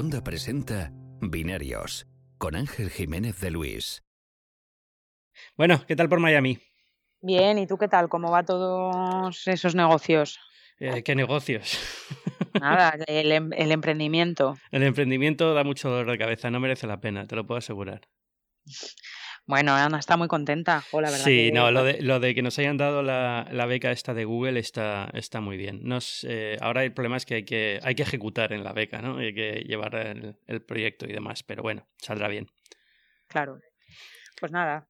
Onda presenta Binarios con Ángel Jiménez de Luis. Bueno, ¿qué tal por Miami? Bien, ¿y tú qué tal? ¿Cómo va todos esos negocios? Eh, ¿Qué negocios? Nada, el, em- el emprendimiento. El emprendimiento da mucho dolor de cabeza, no merece la pena, te lo puedo asegurar. Bueno, Ana está muy contenta. jo, la verdad Sí, que- no, lo de, lo de que nos hayan dado la, la beca esta de Google está, está muy bien. Nos, eh, ahora el problema es que hay, que hay que ejecutar en la beca, ¿no? Hay que llevar el, el proyecto y demás, pero bueno, saldrá bien. Claro. Pues nada.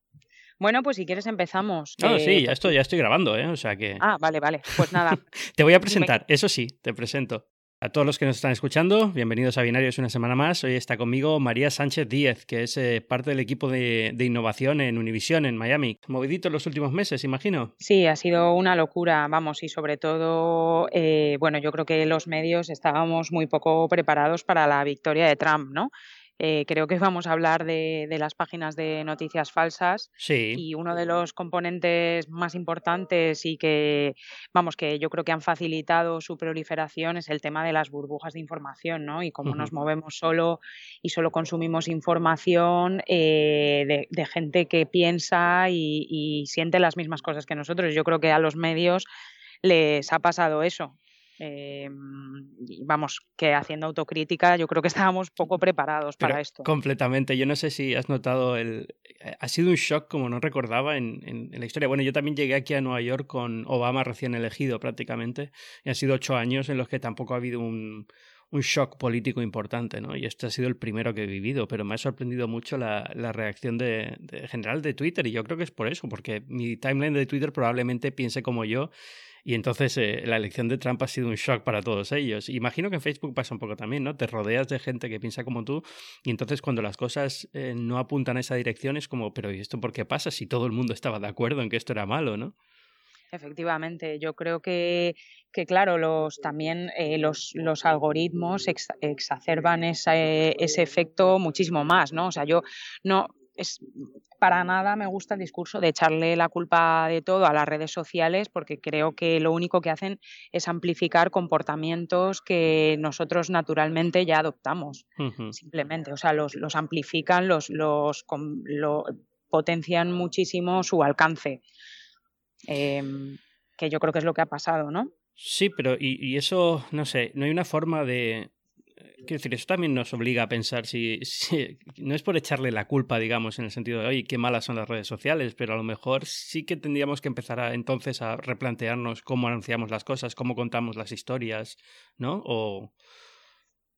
Bueno, pues si quieres empezamos. No, Eh, sí, ya estoy, ya estoy grabando, ¿eh? O sea que... Ah, vale, vale. Pues nada. Te voy a presentar, eso sí, te presento. A todos los que nos están escuchando, bienvenidos a Binarios una semana más. Hoy está conmigo María Sánchez Díez, que es eh, parte del equipo de, innovación en Univision, en Miami. Movidito los últimos meses, imagino. Sí, ha sido una locura, vamos, y sobre todo, eh, bueno, yo creo que los medios estábamos muy poco preparados para la victoria de Trump, ¿no? Eh, creo que vamos a hablar de, de las páginas de noticias falsas Sí, y uno de los componentes más importantes y que, vamos, que yo creo que han facilitado su proliferación es el tema de las burbujas de información, ¿no? Y cómo nos movemos solo y solo consumimos información eh, de, de gente que piensa y, y siente las mismas cosas que nosotros. Yo creo que a los medios les ha pasado eso. Eh, vamos, que haciendo autocrítica, yo creo que estábamos poco preparados pero para esto. completamente. Yo no sé si has notado el... eh, Ha sido un shock como no recordaba en, en- en la historia. Bueno, yo también llegué aquí a Nueva York con Obama recién elegido prácticamente. Y han sido ocho años en los que tampoco ha habido un, un shock político importante, ¿no? Y este ha sido el primero que he vivido, pero me ha sorprendido mucho la, la reacción de, de general de Twitter y yo creo que es por eso, porque mi timeline de Twitter probablemente piense como yo y entonces eh, la elección de Trump ha sido un shock para todos ellos. Imagino que en Facebook pasa un poco también, ¿no? Te rodeas de gente que piensa como tú y entonces cuando las cosas eh, no apuntan a esa dirección es como, pero ¿y esto por qué pasa si todo el mundo estaba de acuerdo en que esto era malo, ¿no? Efectivamente, yo creo que, que claro, los, también eh, los, los algoritmos ex- exacerban ese, ese efecto muchísimo más, ¿no? O sea, yo no, es, para nada me gusta el discurso de echarle la culpa de todo a las redes sociales porque creo que lo único que hacen es amplificar comportamientos que nosotros naturalmente ya adoptamos, simplemente. O sea, los, los amplifican, los, los lo, potencian muchísimo su alcance. Em, que yo creo que es lo que ha pasado, ¿no? Sí, pero y, y eso, no sé, no hay una forma de... Quiero decir, eso también nos obliga a pensar si, si- No es por echarle la culpa, digamos, en el sentido de, oye, qué malas son las redes sociales, pero a lo mejor sí que tendríamos que empezar a, entonces a replantearnos cómo anunciamos las cosas, cómo contamos las historias, ¿no? O... ¿En qué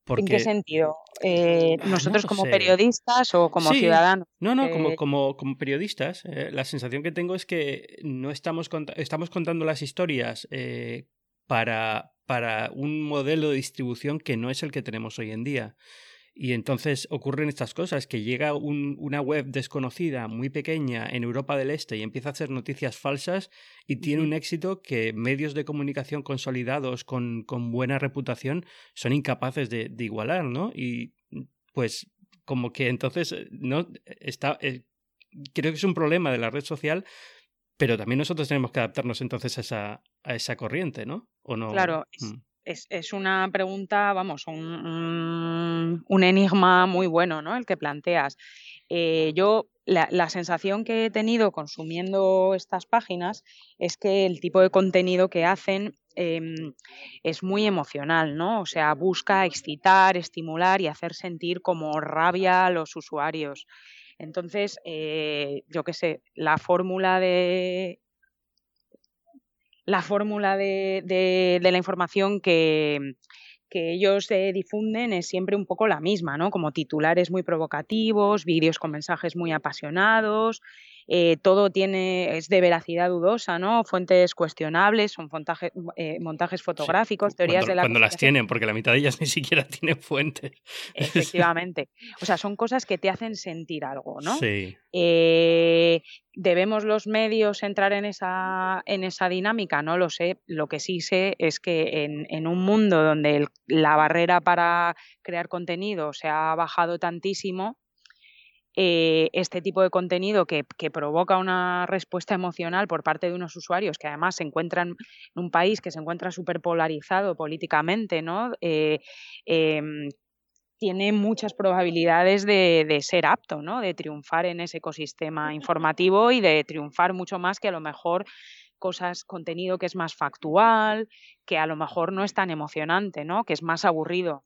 Porque... sentido? Eh, Ah, no ¿Nosotros como sé. periodistas o como Sí, ciudadanos? No, no, como, Eh, como, como periodistas, eh, la sensación que tengo es que no estamos, cont- estamos contando las historias para, para un modelo de distribución que no es el que tenemos hoy en día. Y entonces ocurren estas cosas, que llega un- una web desconocida, muy pequeña, en Europa del Este y empieza a hacer noticias falsas y tiene un éxito que medios de comunicación consolidados con, con buena reputación son incapaces de, de igualar, ¿no? Y pues como que entonces eh, no está eh, creo que es un problema de la red social pero también nosotros tenemos que adaptarnos entonces a esa a esa corriente no o no Claro, es, Mm. es, es una pregunta, vamos, un, un- un enigma muy bueno, ¿no? El que planteas. Eh, yo, la, la sensación que he tenido consumiendo estas páginas es que el tipo de contenido que hacen em, es muy emocional, ¿no? O sea, busca excitar, estimular y hacer sentir como rabia a los usuarios. Entonces, eh, yo qué sé, la fórmula de, la fórmula de, la información que, que ellos eh, difunden es siempre un poco la misma, ¿no? Como titulares muy provocativos, vídeos con mensajes muy apasionados, eh, todo tiene, es de veracidad dudosa, ¿no? Fuentes cuestionables, son montaje- eh, montajes Sí, fotográficos, teorías cuando, de la cuando las tienen porque la mitad de ellas ni siquiera tienen fuentes Efectivamente. O sea, son cosas que te hacen sentir algo, ¿no? sí Eh, ¿Debemos los medios entrar en esa, en esa dinámica? No lo sé. Lo que sí sé es que en, en un mundo donde el- la barrera para crear contenido se ha bajado tantísimo, eh, este tipo de contenido que, que provoca una respuesta emocional por parte de unos usuarios que además se encuentran en un país que se encuentra súper polarizado políticamente, ¿no? Eh, em, tiene muchas probabilidades de, de, ser apto, ¿no? De triunfar en ese ecosistema informativo y de triunfar mucho más que a lo mejor cosas, contenido que es más factual, que a lo mejor no es tan emocionante, ¿no? Que es más aburrido.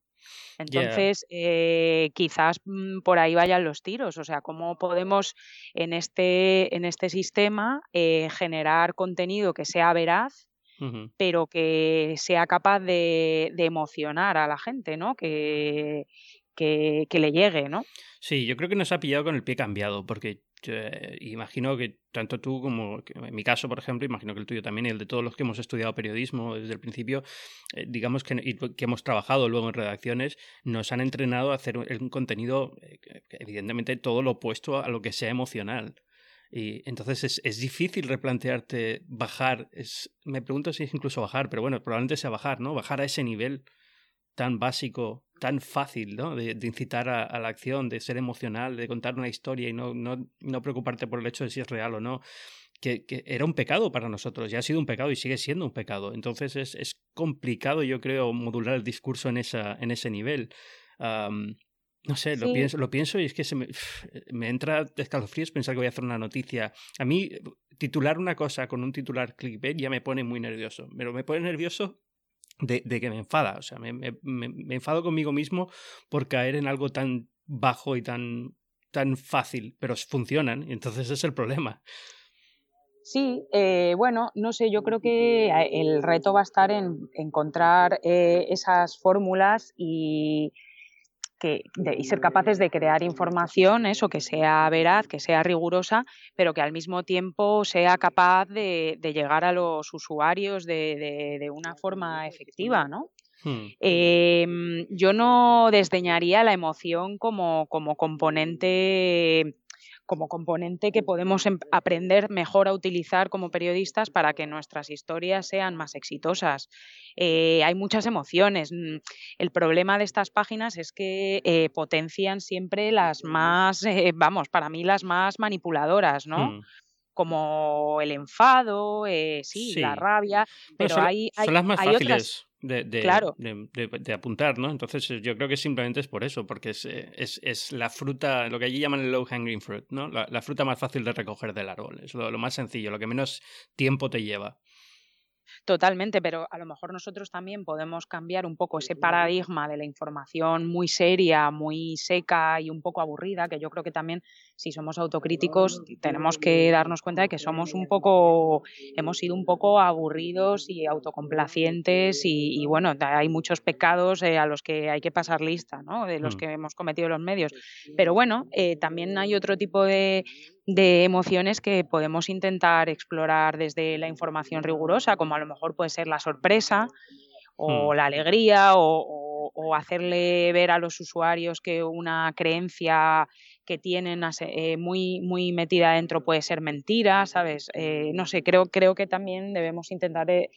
Entonces, eh, quizás mm, por ahí vayan los tiros. O sea, cómo podemos en este, en este sistema eh, generar contenido que sea veraz, pero que sea capaz de, de, emocionar a la gente, ¿no? Que, que, que, le llegue, ¿no? Sí, yo creo que nos ha pillado con el pie cambiado, porque imagino que tanto tú como en mi caso, por ejemplo, imagino que el tuyo también y el de todos los que hemos estudiado periodismo desde el principio, eh, digamos que, que, hemos trabajado luego en redacciones, nos han entrenado a hacer un contenido, eh, evidentemente, todo lo opuesto a lo que sea emocional. Y entonces es, es, difícil replantearte bajar. Es, me pregunto si es incluso bajar, pero bueno, probablemente sea bajar, ¿no? Bajar a ese nivel tan básico, tan fácil, ¿no? De, incitar a, la acción, de ser emocional, de contar una historia y no, no, no preocuparte por el hecho de si es real o no. Que, que, era un pecado para nosotros, ya ha sido un pecado y sigue siendo un pecado. Entonces es, es complicado, yo creo, modular el discurso en, esa, en ese nivel. no sé, lo, pienso, lo pienso y es que se me, me entra escalofríos pensar que voy a hacer una noticia. A mí, titular una cosa con un titular clickbait ya me pone muy nervioso. Pero me pone nervioso de, que me enfada. O sea, me, me, enfado conmigo mismo por caer en algo tan bajo y tan, tan fácil, pero funcionan, y entonces es el problema. Sí, eh, bueno, no sé, yo creo que el reto va a estar en encontrar eh, esas fórmulas y que, y ser capaces de crear información, eso, que sea veraz, que sea rigurosa, pero que al mismo tiempo sea capaz de, llegar a los usuarios de, de, una forma efectiva, ¿no? Hmm. Em, yo no desdeñaría la emoción como, como componente como componente que podemos em, aprender mejor a utilizar como periodistas para que nuestras historias sean más exitosas. Eh, hay muchas emociones. Mm, el problema de estas páginas es que eh, potencian siempre las más, eh, vamos, para mí las más manipuladoras, ¿no? Hmm. como el enfado, sí, la rabia, pero hay, son las más fáciles de, de, de, apuntar, ¿no? Entonces eh, yo creo que simplemente es por eso, porque es, eh, es, es la fruta, lo que allí llaman el low hanging fruit, ¿no? La, la, fruta más fácil de recoger del árbol, es lo, lo más sencillo, lo que menos tiempo te lleva. Totalmente, pero a lo mejor nosotros también podemos cambiar un poco ese paradigma de la información muy seria, muy seca y un poco aburrida, que yo creo que también si somos autocríticos tenemos que darnos cuenta de que somos un poco, hemos sido un poco aburridos y autocomplacientes y, bueno, hay muchos pecados eh, a los que hay que pasar lista, ¿no? De los mm. que hemos cometido los medios. Pero bueno, eh, también hay otro tipo de, de emociones que podemos intentar explorar desde la información rigurosa, como a lo mejor puede ser la sorpresa o hmm. la alegría o, hacerle ver a los usuarios que una creencia que tienen eh, muy, muy metida dentro puede ser mentira, ¿sabes? Eh, no sé, creo, creo que también debemos intentar eh,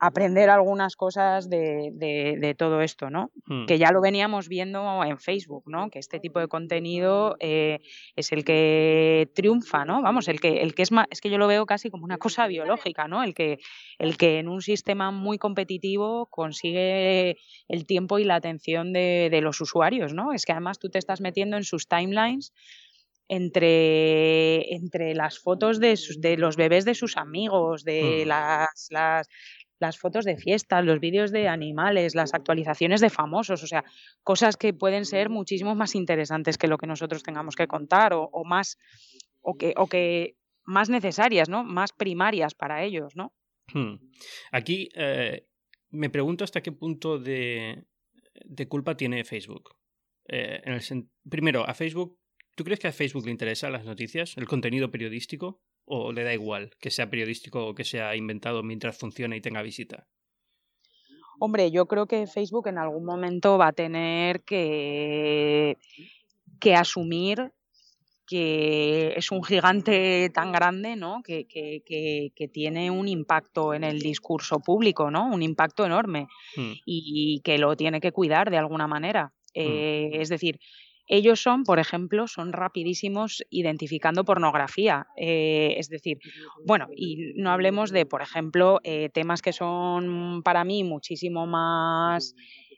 aprender algunas cosas de, de, todo esto, ¿no? Hmm. Que ya lo veníamos viendo en Facebook, ¿no? Que este tipo de contenido eh, es el que triunfa, ¿no? Vamos, el que, el que es más, es que yo lo veo casi como una cosa biológica, ¿no? El que, el que en un sistema muy competitivo consigue el tiempo y la atención de, de los usuarios, ¿no? Es que además tú te estás metiendo en sus timelines entre, entre las fotos de, sus, de los bebés de sus amigos, de hmm. las, las, las fotos de fiestas, los vídeos de animales, las actualizaciones de famosos, o sea, cosas que pueden ser muchísimo más interesantes que lo que nosotros tengamos que contar o, más o que, o que más necesarias, ¿no? Más primarias para ellos, ¿no? Hmm. Aquí eh, me pregunto hasta qué punto de, de culpa tiene Facebook. Eh, en el primero, a Facebook, ¿tú crees que a Facebook le interesan las noticias, el contenido periodístico? O le da igual que sea periodístico o que sea inventado mientras funcione y tenga visita? Hombre, yo creo que Facebook en algún momento va a tener que, que asumir que es un gigante tan grande, ¿no? Que, que, que, tiene un impacto en el discurso público, ¿no? Un impacto enorme hmm. y, que lo tiene que cuidar de alguna manera. Hmm. Eh, es decir, ellos son, por ejemplo, son rapidísimos identificando pornografía. Eh, es decir, bueno, y no hablemos de, por ejemplo, eh, temas que son para mí muchísimo más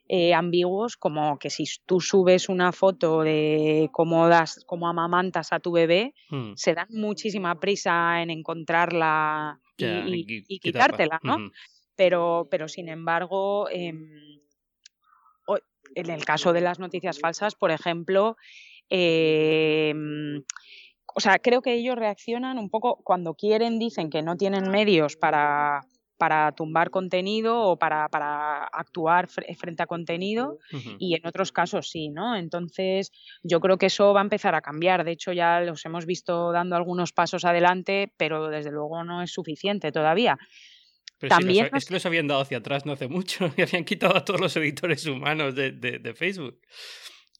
eh, ambiguos como que si tú subes una foto de cómo das, cómo amamantas a tu bebé, hmm. se dan muchísima prisa en encontrarla y, quitártela, ¿no? pero, pero sin embargo, em, en el caso de las noticias falsas, por ejemplo, em, o sea, creo que ellos reaccionan un poco cuando quieren, dicen que no tienen medios para, para tumbar contenido o para, para actuar frente a contenido y en otros casos sí, ¿no? Entonces yo creo que eso va a empezar a cambiar. De hecho ya los hemos visto dando algunos pasos adelante, pero desde luego no es suficiente todavía. También es que los habían dado hacia atrás no hace mucho y habían quitado a todos los editores humanos de, de, de Facebook.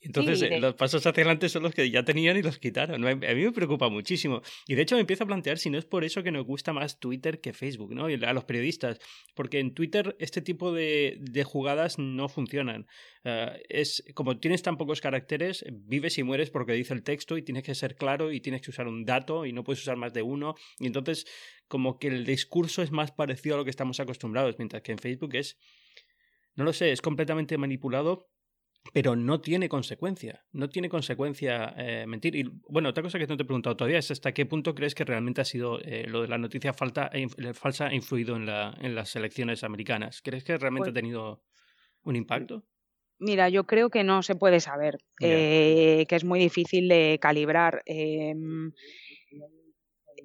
Entonces, eh, los pasos hacia adelante son los que ya tenían y los quitaron. A mí me preocupa muchísimo. Y de hecho me empiezo a plantear si no es por eso que nos gusta más Twitter que Facebook, ¿no? a los periodistas. Porque en Twitter este tipo de, de jugadas no funcionan. Ah, es como tienes tan pocos caracteres, vives y mueres porque dice el texto y tienes que ser claro y tienes que usar un dato y no puedes usar más de uno. Y entonces, como que el discurso es más parecido a lo que estamos acostumbrados, mientras que en Facebook es. No lo sé, es completamente manipulado pero no tiene consecuencia. No tiene consecuencia eh, mentir. Y bueno, otra cosa que no te he preguntado todavía es hasta qué punto crees que realmente ha sido eh, lo de la noticia falta, e falsa ha influido en, la, en las elecciones americanas. ¿Crees que realmente ha pues tenido un impacto? Mira, yo creo que no se puede saber, eh, que es muy difícil de calibrar.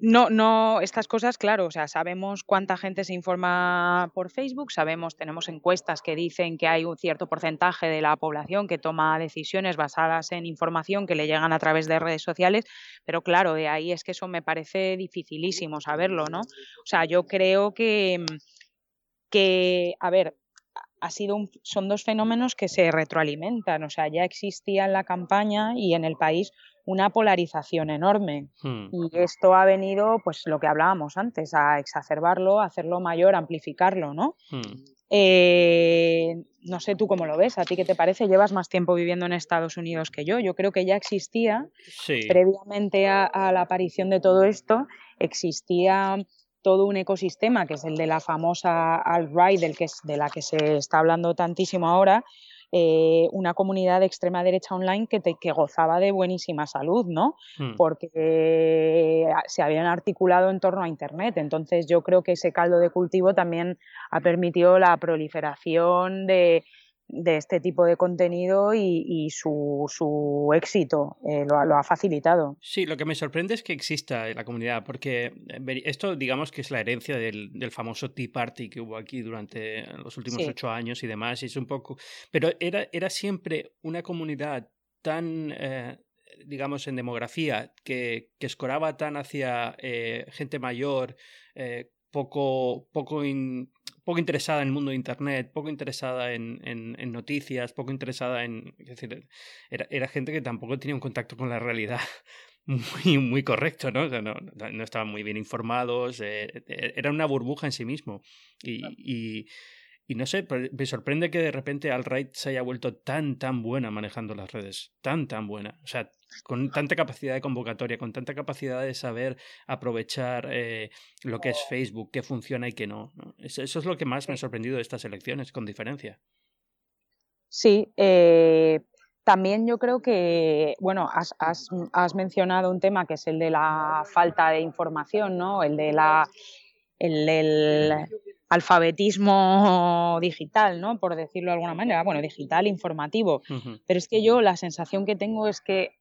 No, no, estas cosas, claro, o sea, sabemos cuánta gente se informa por Facebook, sabemos, tenemos encuestas que dicen que hay un cierto porcentaje de la población que toma decisiones basadas en información que le llegan a través de redes sociales, pero claro, de ahí es que eso me parece dificilísimo saberlo, ¿no? O sea, yo creo que, que a ver, ha sido son dos fenómenos que se retroalimentan, o sea, ya existía en la campaña y en el país una polarización enorme. Hmm. Y esto ha venido, pues lo que hablábamos antes, a exacerbarlo, a hacerlo mayor, a amplificarlo, ¿no? Hmm. Eh, no sé tú cómo lo ves, ¿a ti qué te parece? Llevas más tiempo viviendo en Estados Unidos que yo. Yo creo que ya existía, previamente a, la aparición de todo esto, existía todo un ecosistema que es el de la famosa alt-right, del que de la que se está hablando tantísimo ahora, eh, una comunidad de extrema derecha online que, que gozaba de buenísima salud, ¿no? Hmm. Porque eh, se habían articulado en torno a Internet. Entonces yo creo que ese caldo de cultivo también ha permitido la proliferación de, de este tipo de contenido y, su, su, éxito eh, lo, ha facilitado. Sí, lo que me sorprende es que exista la comunidad, porque eh, esto digamos que es la herencia del, del famoso Tea Party que hubo aquí durante los últimos ocho años y demás, y es un poco... Pero era, era siempre una comunidad tan... Eh, digamos, en demografía, que, que escoraba tan hacia gente mayor, poco, poco, poco interesada en el mundo de Internet, poco interesada en, en, noticias, poco interesada en... Es decir, era, era, gente que tampoco tenía un contacto con la realidad muy, muy correcto, ¿no? no, no, estaban muy bien informados, eh, eh, era una burbuja en sí mismo. Y, y, y no sé, me sorprende que de repente Alt-Right se haya vuelto tan, tan buena manejando las redes. Tan, tan buena. O sea, con tanta capacidad de convocatoria, con tanta capacidad de saber aprovechar eh, lo que es Facebook, qué funciona y qué no. Eso, es lo que más me ha sorprendido de estas elecciones, con diferencia. Sí, eh, también yo creo que, bueno, has, has, has, mencionado un tema que es el de la falta de información, ¿no? El de la el alfabetismo digital, ¿no? Por decirlo de alguna manera, bueno, digital, informativo. Pero es que yo la sensación que tengo es que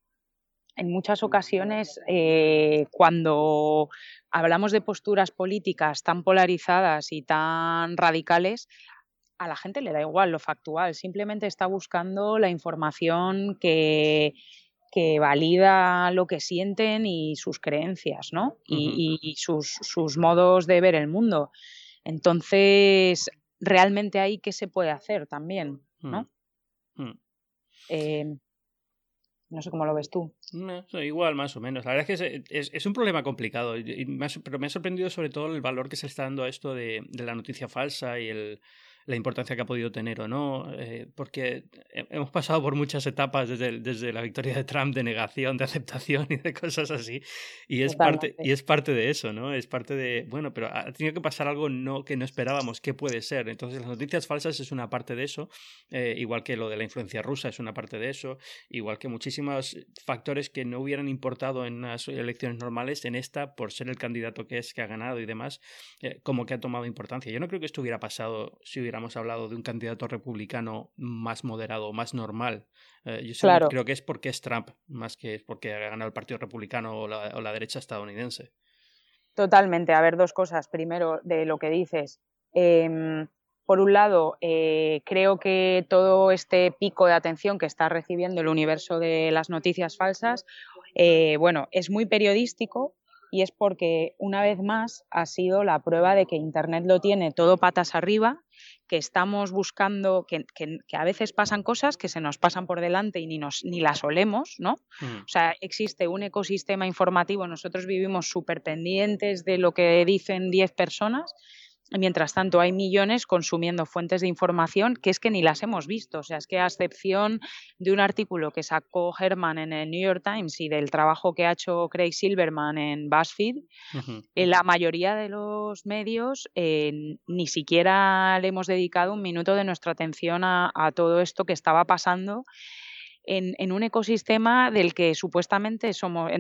en muchas ocasiones, eh, cuando hablamos de posturas políticas tan polarizadas y tan radicales, a la gente le da igual lo factual, simplemente está buscando la información que, que valida lo que sienten y sus creencias, ¿no? Y, sus, sus, modos de ver el mundo. Entonces, realmente ahí qué se puede hacer también, ¿no? Eh, no sé cómo lo ves tú. igual, más o menos. La verdad es que es, un problema complicado, pero me ha sorprendido sobre todo el valor que se está dando a esto de, la noticia falsa y el, la importancia que ha podido tener o no, eh, porque hemos pasado por muchas etapas desde, desde la victoria de Trump de negación, de aceptación y de cosas así, y es, parte, y es parte de eso, ¿no? Es parte de, bueno, pero ha tenido que pasar algo no, que no esperábamos, ¿qué puede ser? Entonces las noticias falsas es una parte de eso, eh, igual que lo de la influencia rusa es una parte de eso, igual que muchísimos factores que no hubieran importado en las elecciones normales, en esta, por ser el candidato que es, que ha ganado y demás, eh, como que ha tomado importancia. Yo no creo que esto hubiera pasado si hubiéramos hablado de un candidato republicano más moderado, más normal. Eh, yo creo que es porque es Trump, más que porque ha ganado el Partido Republicano o la, o la derecha estadounidense. Totalmente. A ver, dos cosas. Primero, de lo que dices. Em, por un lado, eh, creo que todo este pico de atención que está recibiendo el universo de las noticias falsas, eh, bueno, es muy periodístico y es porque una vez más ha sido la prueba de que Internet lo tiene todo patas arriba, que estamos buscando, que, a veces pasan cosas que se nos pasan por delante y ni, nos, ni las olemos, ¿no? Mm. O sea, existe un ecosistema informativo, nosotros vivimos súper pendientes de lo que dicen 10 personas Mientras tanto, hay millones consumiendo fuentes de información que es que ni las hemos visto. O sea, es que a excepción de un artículo que sacó Herman en el New York Times y del trabajo que ha hecho Craig Silverman en BuzzFeed, en eh, la mayoría de los medios eh, ni siquiera le hemos dedicado un minuto de nuestra atención a, todo esto que estaba pasando en, en, un ecosistema del que supuestamente somos,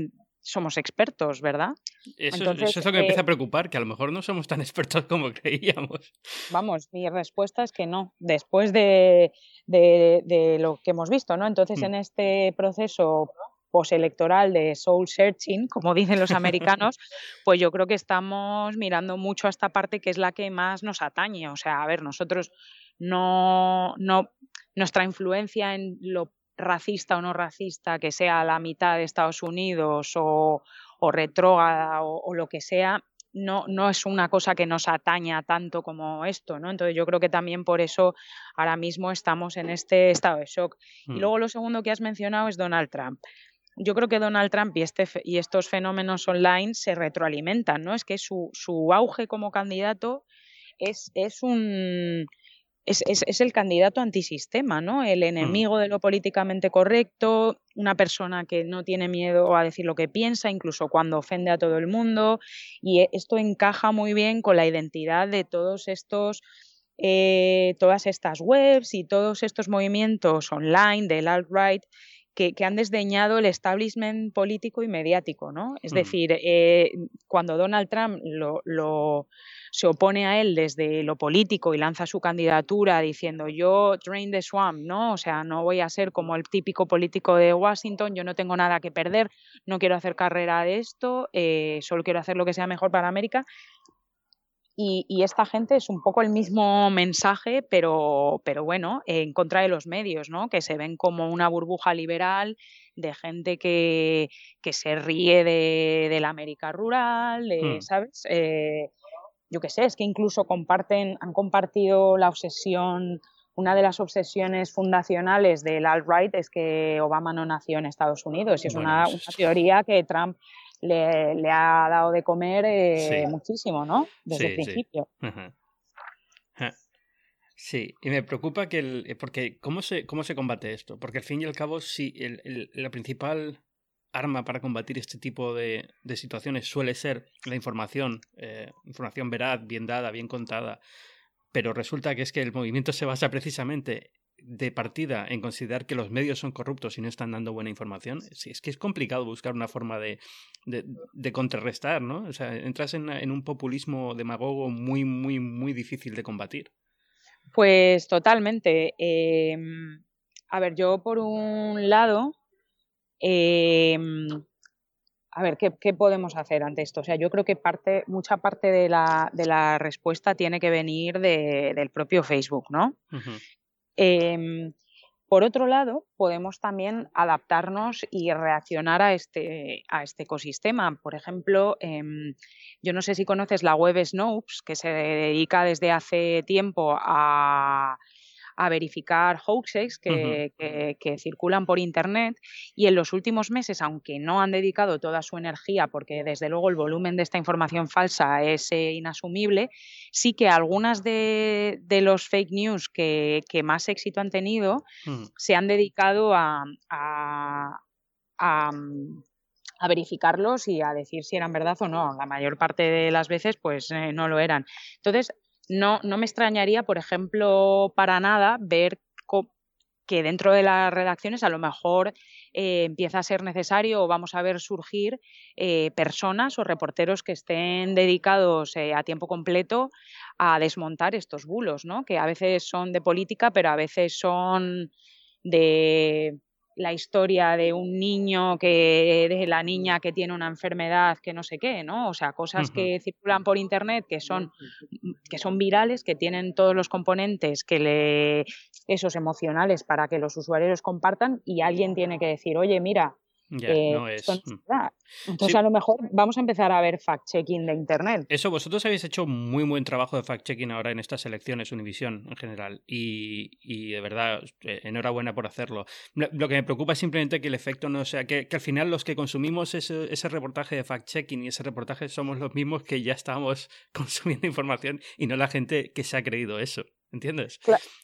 somos expertos, ¿verdad? Eso, es lo que me empieza a eh preocupar, que a lo mejor no somos tan expertos como creíamos. Vamos, mi respuesta es que no, después de, de, lo que hemos visto, ¿no? Entonces, mm. en este proceso postelectoral de soul searching, como dicen los americanos, pues yo creo que estamos mirando mucho a esta parte que es la que más nos atañe. O sea, a ver, nosotros no, no nuestra influencia en lo racista o no racista, que sea la mitad de Estados Unidos o, o retrógrada o, lo que sea, no, no es una cosa que nos ataña tanto como esto, ¿no? Entonces yo creo que también por eso ahora mismo estamos en este estado de shock. Y mm. luego lo segundo que has mencionado es Donald Trump. Yo creo que Donald Trump y, este, y estos fenómenos online se retroalimentan, ¿no? Es que su, su auge como candidato es, es un es, el candidato antisistema, ¿no? El mm. enemigo de lo políticamente correcto, una persona que no tiene miedo a decir lo que piensa, incluso cuando ofende a todo el mundo. Y e, esto encaja muy bien con la identidad de todos estos. Eh, todas estas webs y todos estos movimientos online del alt-right que, han desdeñado el establishment político y mediático, ¿no? Es mm. decir, eh, cuando Donald Trump lo, se opone a él desde lo político y lanza su candidatura diciendo yo drain the swamp, ¿no? O sea, no voy a ser como el típico político de Washington, yo no tengo nada que perder, no quiero hacer carrera de esto, eh, solo quiero hacer lo que sea mejor para América. Y, esta gente es un poco el mismo mensaje, pero, pero bueno, en contra de los medios, ¿no? Que se ven como una burbuja liberal de gente que, que se ríe de, la América rural, hmm. ¿sabes? Eh, yo qué sé, es que incluso comparten, han compartido la obsesión, una de las obsesiones fundacionales del alt-right es que Obama no nació en Estados Unidos y es una, teoría que Trump le, ha dado de comer eh, muchísimo, ¿no? Desde el principio. Sí. y me preocupa que el, porque ¿cómo se, cómo se combate esto? Porque al fin y al cabo, sí, el, el, la principal arma para combatir este tipo de, situaciones suele ser la información, eh, información veraz, bien dada, bien contada, pero resulta que es que el movimiento se basa precisamente de partida en considerar que los medios son corruptos y no están dando buena información, sí, es que es complicado buscar una forma de, de, contrarrestar, ¿no? O sea, entras en, en, un populismo demagogo muy, muy, muy difícil de combatir. Pues totalmente. Em, a ver, yo por un lado Em, a ver, ¿qué, podemos hacer ante esto? O sea, yo creo que parte, mucha parte de la, de la respuesta tiene que venir del propio Facebook, ¿no? Em, por otro lado, podemos también adaptarnos y reaccionar a este, a este ecosistema. Por ejemplo, em, yo no sé si conoces la web Snopes, que se dedica desde hace tiempo a a verificar hoaxes que, que, circulan por Internet y en los últimos meses, aunque no han dedicado toda su energía, porque desde luego el volumen de esta información falsa es eh, inasumible, sí que algunas de, de los fake news que, que, más éxito han tenido se han dedicado a, a, a a verificarlos y a decir si eran verdad o no. La mayor parte de las veces, pues eh, no lo eran. Entonces, no, no me extrañaría, por ejemplo, para nada ver que dentro de las redacciones a lo mejor eh, empieza a ser necesario o vamos a ver surgir eh, personas o reporteros que estén dedicados a tiempo completo a desmontar estos bulos, ¿no? que a veces son de política, pero a veces son de la historia de un niño que de la niña que tiene una enfermedad que no sé qué, ¿no? O sea, cosas que circulan por internet que son que son virales, que tienen todos los componentes que le esos emocionales para que los usuarios compartan y alguien tiene que decir, "Oye, mira, eh, no es. Mm. Entonces a lo mejor vamos a empezar a ver fact-checking de Internet. Eso, vosotros habéis hecho muy buen trabajo de fact-checking ahora en estas elecciones, Univisión en general. Y, de verdad, eh, enhorabuena por hacerlo. Lo que me preocupa es simplemente que el efecto no sea, que, al final los que consumimos ese, ese reportaje de fact-checking y ese reportaje somos los mismos que ya estamos consumiendo información y no la gente que se ha creído eso. ¿Entiendes?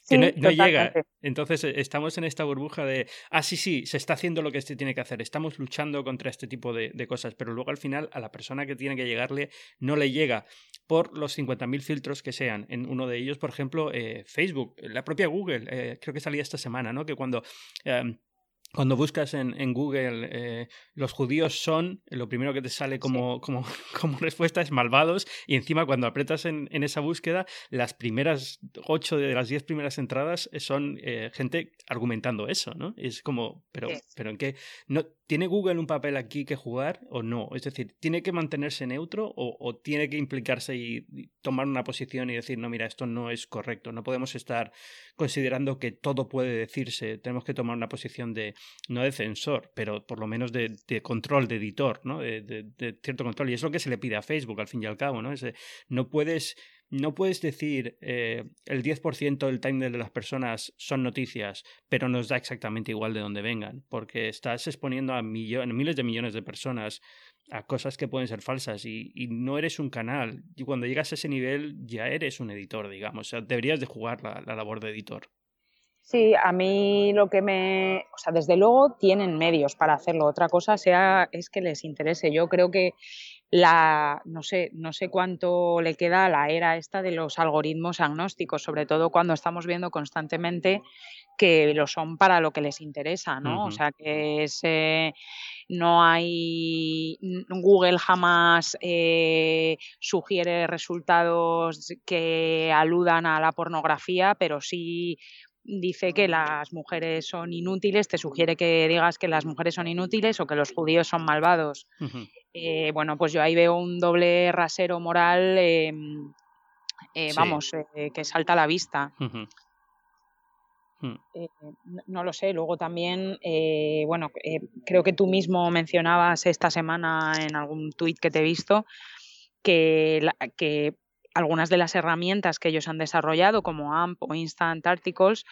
que no, llega. Entonces eh, estamos en esta burbuja de, ah, sí, sí, se está haciendo lo que se tiene que hacer, estamos luchando contra este tipo de, cosas, pero luego al final a la persona que tiene que llegarle no le llega por los 50.000 filtros que sean. En uno de ellos, por ejemplo, eh, Facebook, la propia Google, eh, creo que salía esta semana, ¿no? Que cuando... Em, cuando buscas en, en Google eh, los judíos son, lo primero que te sale como, como, como, respuesta es malvados y encima cuando apretas en, en, esa búsqueda, las primeras ocho de las diez primeras entradas son eh, gente argumentando eso, ¿no? Es como, pero, pero ¿en qué? No, ¿Tiene Google un papel aquí que jugar o no? Es decir, ¿tiene que mantenerse neutro o, tiene que implicarse y, tomar una posición y decir, no, mira, esto no es correcto, no podemos estar considerando que todo puede decirse, tenemos que tomar una posición de, no de censor, pero por lo menos de, control, de editor, ¿no? De, cierto control. Y es lo que se le pide a Facebook, al fin y al cabo, ¿no? Es, no puedes no puedes decir eh, el 10% del timeline de las personas son noticias, pero nos da exactamente igual de dónde vengan, porque estás exponiendo a miles de millones de personas a cosas que pueden ser falsas y, no eres un canal. Y cuando llegas a ese nivel ya eres un editor, digamos. O sea, deberías de jugar la, la labor de editor. Sí, a mí lo que me... O sea, desde luego tienen medios para hacerlo. Otra cosa sea es que les interese. Yo creo que la, no sé, no sé cuánto le queda a la era esta de los algoritmos agnósticos, sobre todo cuando estamos viendo constantemente que lo son para lo que les interesa, ¿no? O sea, que no hay, Google jamás eh, sugiere resultados que aludan a la pornografía, pero sí dice que las mujeres son inútiles, te sugiere que digas que las mujeres son inútiles o que los judíos son malvados. Eh, bueno, pues yo ahí veo un doble rasero moral, em, eh, vamos, eh, que salta a la vista. Hmm. no, lo sé, luego también, bueno, creo que tú mismo mencionabas esta semana en algún tuit que te he visto que, que algunas de las herramientas que ellos han desarrollado, como AMP o Instant Articles,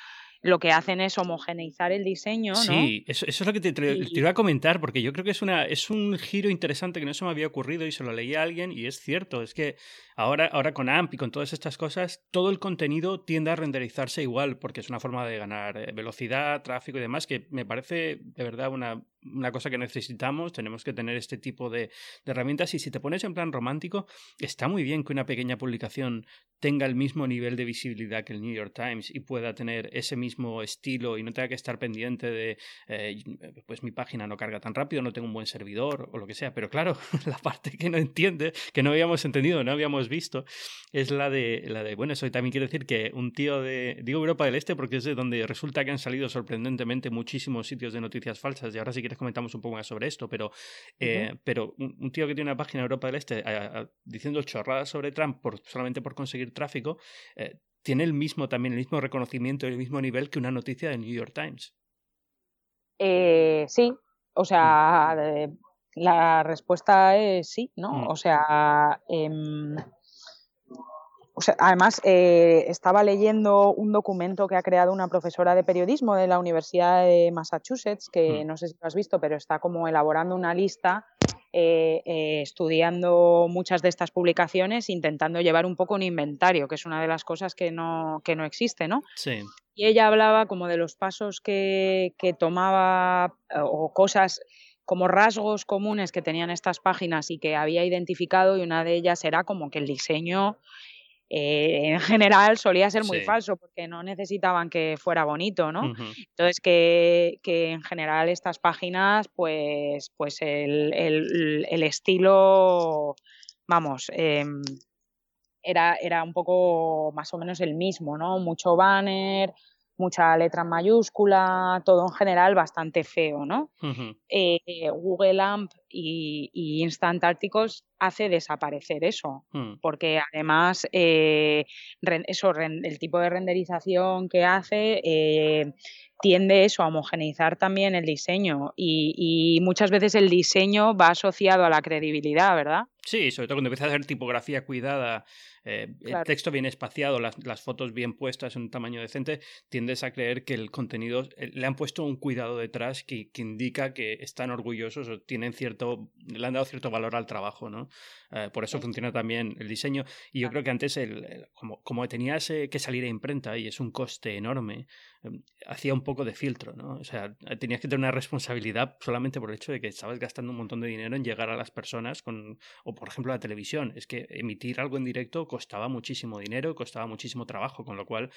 lo que hacen es homogeneizar el diseño. Sí, eso, eso, es lo que te, te, iba a comentar, porque yo creo que es, una, es un giro interesante que no se me había ocurrido y se lo leí a alguien y es cierto, es que ahora, ahora con AMP y con todas estas cosas, todo el contenido tiende a renderizarse igual, porque es una forma de ganar eh, velocidad, tráfico y demás, que me parece de verdad una, una cosa que necesitamos, tenemos que tener este tipo de, de, herramientas. Y si te pones en plan romántico, está muy bien que una pequeña publicación tenga el mismo nivel de visibilidad que el New York Times y pueda tener ese mismo estilo y no tenga que estar pendiente de, eh, pues mi página no carga tan rápido, no tengo un buen servidor o lo que sea, pero claro, la parte que no entiende, que no habíamos entendido, no habíamos visto, es la de, la de bueno, eso también quiere decir que un tío de, digo Europa del Este porque es de donde resulta que han salido sorprendentemente muchísimos sitios de noticias falsas y ahora si quieres comentamos un poco más sobre esto, pero, eh, pero un, tío que tiene una página Europa del Este diciendo chorradas sobre Trump por, solamente por conseguir tráfico, eh, tiene el mismo también, el mismo reconocimiento y el mismo nivel que una noticia de New York Times. Eh, sí, o sea, mm. la respuesta es sí, ¿no? Mm. O sea, em, además, eh, estaba leyendo un documento que ha creado una profesora de periodismo de la Universidad de Massachusetts, que mm. no sé si lo has visto, pero está como elaborando una lista, eh, eh, estudiando muchas de estas publicaciones, intentando llevar un poco un inventario, que es una de las cosas que no, que no existe, ¿no? Sí. Y ella hablaba como de los pasos que, que tomaba o cosas como rasgos comunes que tenían estas páginas y que había identificado y una de ellas era como que el diseño eh, en general solía ser muy falso porque no necesitaban que fuera bonito, ¿no? Entonces que, en general estas páginas, pues, pues el, estilo, vamos, em, era, era un poco más o menos el mismo, ¿no? Mucho banner, mucha letra mayúscula, todo en general bastante feo, ¿no? Eh, Google AMP y, Instant Articles hace desaparecer eso, mm. porque además eh, eso, el tipo de renderización que hace eh, tiende eso a homogeneizar también el diseño y, muchas veces el diseño va asociado a la credibilidad, ¿verdad? Sí, sobre todo cuando empiezas a hacer tipografía cuidada eh, el texto bien espaciado, las, fotos bien puestas en un tamaño decente, tiendes a creer que el contenido eh, le han puesto un cuidado detrás que, indica que están orgullosos o tienen cierto, le han dado cierto valor al trabajo, ¿no? Eh, por eso funciona también el diseño. Y yo creo que antes, el, como, como tenías que salir a imprenta y es un coste enorme, em, hacía un poco de filtro, ¿no? O sea, tenías que tener una responsabilidad solamente por el hecho de que estabas gastando un montón de dinero en llegar a las personas con, o por ejemplo la televisión. Es que emitir algo en directo costaba muchísimo dinero, costaba muchísimo trabajo, con lo cual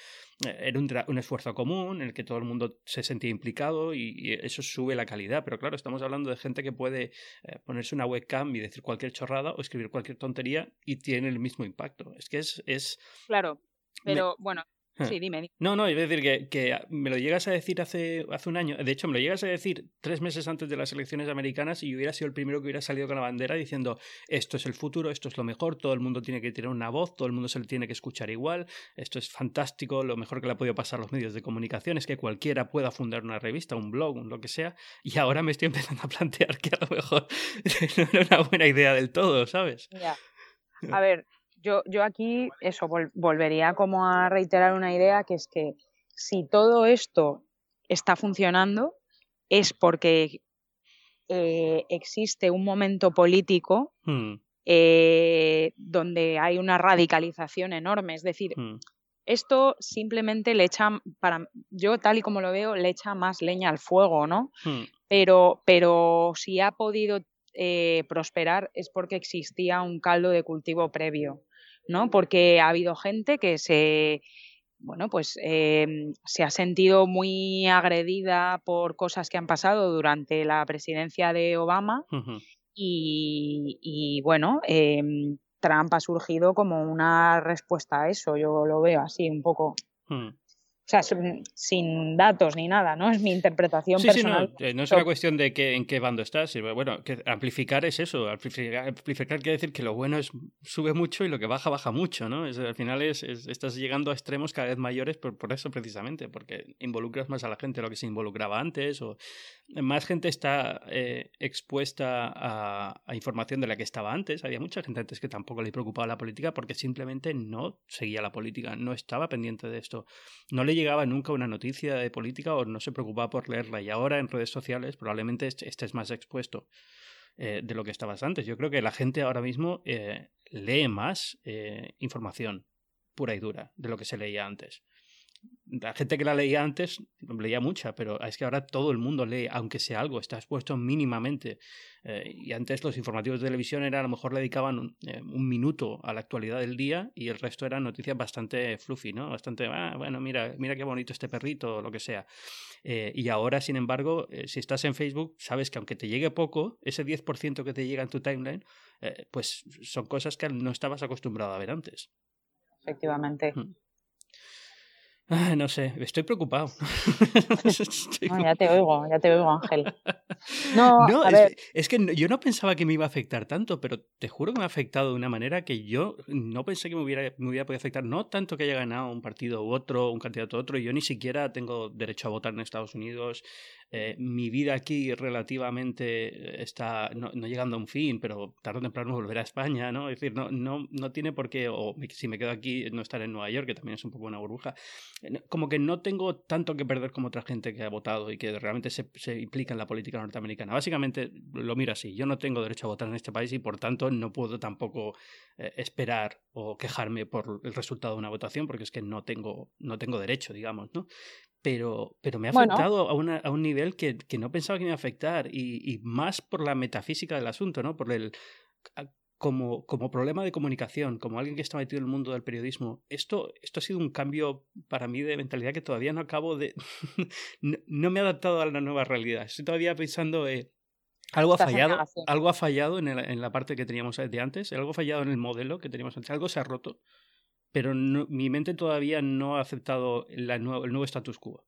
eh, era un, esfuerzo común en el que todo el mundo se sentía implicado y, eso sube la calidad. Pero claro, estamos hablando de gente que puede eh, ponerse una webcam y decir cualquier chorrada o escribir cualquier tontería y tiene el mismo impacto. Es que es... es claro, pero bueno, Sí, dime. No, no, es decir, que, que, me lo llegas a decir hace, hace un año. De hecho, me lo llegas a decir tres meses antes de las elecciones americanas y yo hubiera sido el primero que hubiera salido con la bandera diciendo esto es el futuro, esto es lo mejor, todo el mundo tiene que tener una voz, todo el mundo se le tiene que escuchar igual, esto es fantástico, lo mejor que le ha podido pasar a los medios de comunicación es que cualquiera pueda fundar una revista, un blog, un lo que sea. Y ahora me estoy empezando a plantear que a lo mejor no era una buena idea del todo, ¿sabes? Ya. A ver, yo, yo aquí eso volvería como a reiterar una idea que es que si todo esto está funcionando es porque eh, existe un momento político hmm. eh, donde hay una radicalización enorme. Es decir, hmm. esto simplemente le echa, para yo tal y como lo veo, le echa más leña al fuego, ¿no? Hmm. Pero, pero si ha podido eh, prosperar es porque existía un caldo de cultivo previo, ¿no? Porque ha habido gente que se, bueno, pues em, se ha sentido muy agredida por cosas que han pasado durante la presidencia de Obama y, bueno, em, Trump ha surgido como una respuesta a eso, yo lo veo así un poco. Hmm. O sea, sin datos ni nada, ¿no? Es mi interpretación personal. Sí, no, eh, no, es una cuestión de que, en qué bando estás. Bueno, que amplificar es eso. Amplificar, quiere decir que lo bueno es sube mucho y lo que baja, baja mucho, ¿no? al final es, estás llegando a extremos cada vez mayores por, por, eso precisamente, porque involucras más a la gente de lo que se involucraba antes o más gente está eh, expuesta a, a, información de la que estaba antes. Había mucha gente antes que tampoco le preocupaba la política porque simplemente no seguía la política, no estaba pendiente de esto. No le llegaba nunca una noticia de política o no se preocupaba por leerla. Y ahora en redes sociales probablemente estés más expuesto eh, de lo que estabas antes. Yo creo que la gente ahora mismo eh, lee más eh, información pura y dura de lo que se leía antes la gente que la leía antes leía mucha, pero es que ahora todo el mundo lee, aunque sea algo, está expuesto mínimamente. Eh, y antes los informativos de televisión era, a lo mejor le dedicaban un, eh, minuto a la actualidad del día y el resto eran noticias bastante fluffy, ¿no? Bastante, ah, bueno, mira, mira qué bonito este perrito o lo que sea. Eh, y ahora, sin embargo, si estás en Facebook, sabes que aunque te llegue poco, ese 10% que te llega en tu timeline, pues son cosas que no estabas acostumbrado a ver antes. Efectivamente. Hmm no sé, estoy preocupado. ya te oigo, ya te oigo, Ángel. No, es, que yo no pensaba que me iba a afectar tanto, pero te juro que me ha afectado de una manera que yo no pensé que me hubiera, me hubiera podido afectar. No tanto que haya ganado un partido u otro, un candidato u otro, yo ni siquiera tengo derecho a votar en Estados Unidos. Eh, mi vida aquí relativamente está no, llegando a un fin, pero tarde o temprano volverá a España, ¿no? Es decir, no, no, no tiene por qué, o si me quedo aquí, no estar en Nueva York, que también es un poco una burbuja. Eh, como que no tengo tanto que perder como otra gente que ha votado y que realmente se, se implica en la política norteamericana. Básicamente lo miro así, yo no tengo derecho a votar en este país y por tanto no puedo tampoco eh, esperar o quejarme por el resultado de una votación porque es que no tengo, no tengo derecho, digamos, ¿no? Pero, pero me ha afectado a, a, un nivel que, que, no pensaba que me iba a afectar y, y, más por la metafísica del asunto, ¿no? Por el, como, como problema de comunicación, como alguien que está metido en el mundo del periodismo, esto, esto ha sido un cambio para mí de mentalidad que todavía no acabo de... no, me he adaptado a la nueva realidad. Estoy todavía pensando... Eh, algo ha fallado, algo ha fallado en, en, la parte que teníamos de antes, algo ha fallado en el modelo que teníamos antes, algo se ha roto pero mi mente todavía no ha aceptado el nuevo status quo.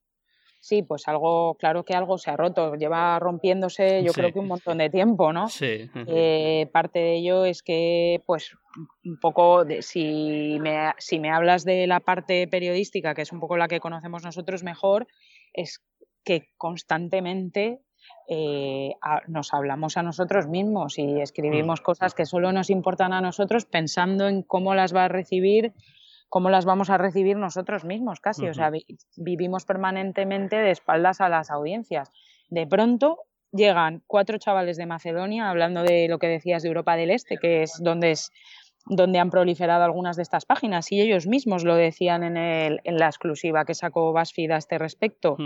Sí, pues algo, claro que algo se ha roto, lleva rompiéndose yo creo que un montón de tiempo, ¿no? Sí. Eh, parte de ello es que, pues, un poco, de, si, me, si me hablas de la parte periodística, que es un poco la que conocemos nosotros mejor, es que constantemente eh, nos hablamos a nosotros mismos y escribimos mm. cosas que solo nos importan a nosotros pensando en cómo las va a recibir cómo las vamos a recibir nosotros mismos casi. O sea, vivimos permanentemente de espaldas a las audiencias. De pronto llegan cuatro chavales de Macedonia, hablando de lo que decías de Europa del Este, que es donde es donde han proliferado algunas de estas páginas y ellos mismos lo decían en, el, en la exclusiva que sacó BuzzFeed a este respecto.